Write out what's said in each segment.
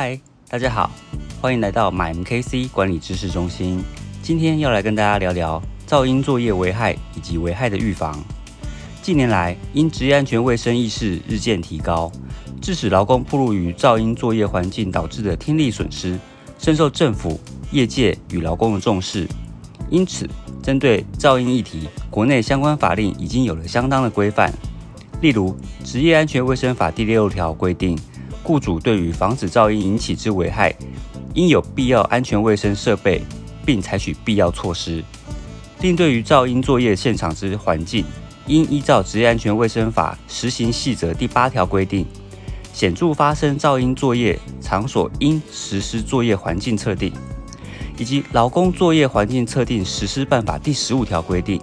嗨，大家好，欢迎来到 MyMKC 管理知识中心。今天要来跟大家聊聊噪音作业危害以及危害的预防。近年来，因职业安全卫生意识日渐提高，致使劳工暴露于噪音作业环境导致的听力损失，深受政府、业界与劳工的重视。因此，针对噪音议题，国内相关法令已经有了相当的规范。例如，《职业安全卫生法》第六条规定，雇主对于防止噪音引起之危害，应有必要安全卫生设备，并采取必要措施。另对于噪音作业现场之环境，应依照《职业安全卫生法》实行细则第八条规定，显著发生噪音作业场所应实施作业环境测定，以及《劳工作业环境测定实施办法》第十五条规定，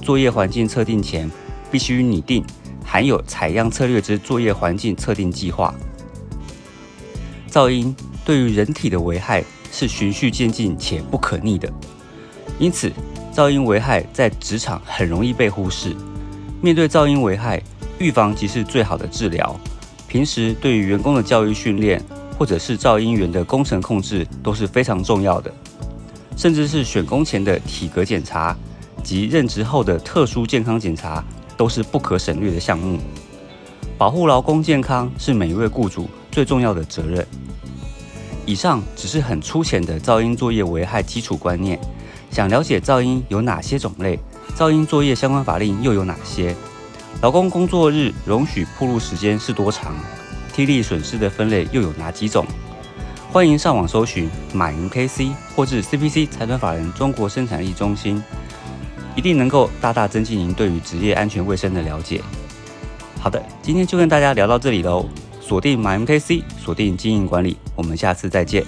作业环境测定前必须拟定。含有采样策略之作业环境测定计划。噪音对于人体的危害是循序渐进且不可逆的，因此噪音危害在职场很容易被忽视。面对噪音危害，预防即是最好的治疗。平时对于员工的教育训练，或者是噪音源的工程控制都是非常重要的，甚至是选工前的体格检查及任职后的特殊健康检查。都是不可省略的项目。保护劳工健康是每一位雇主最重要的责任。以上只是很粗浅的噪音作业危害基础观念。想了解噪音有哪些种类，噪音作业相关法令又有哪些？劳工工作日容许铺路时间是多长？听力损失的分类又有哪几种？欢迎上网搜寻马云 KC 或至 CPC 财团法人中国生产力中心。一定能够大大增进您对于职业安全卫生的了解。好的，今天就跟大家聊到这里喽。锁定 MMKC，锁定经营管理，我们下次再见。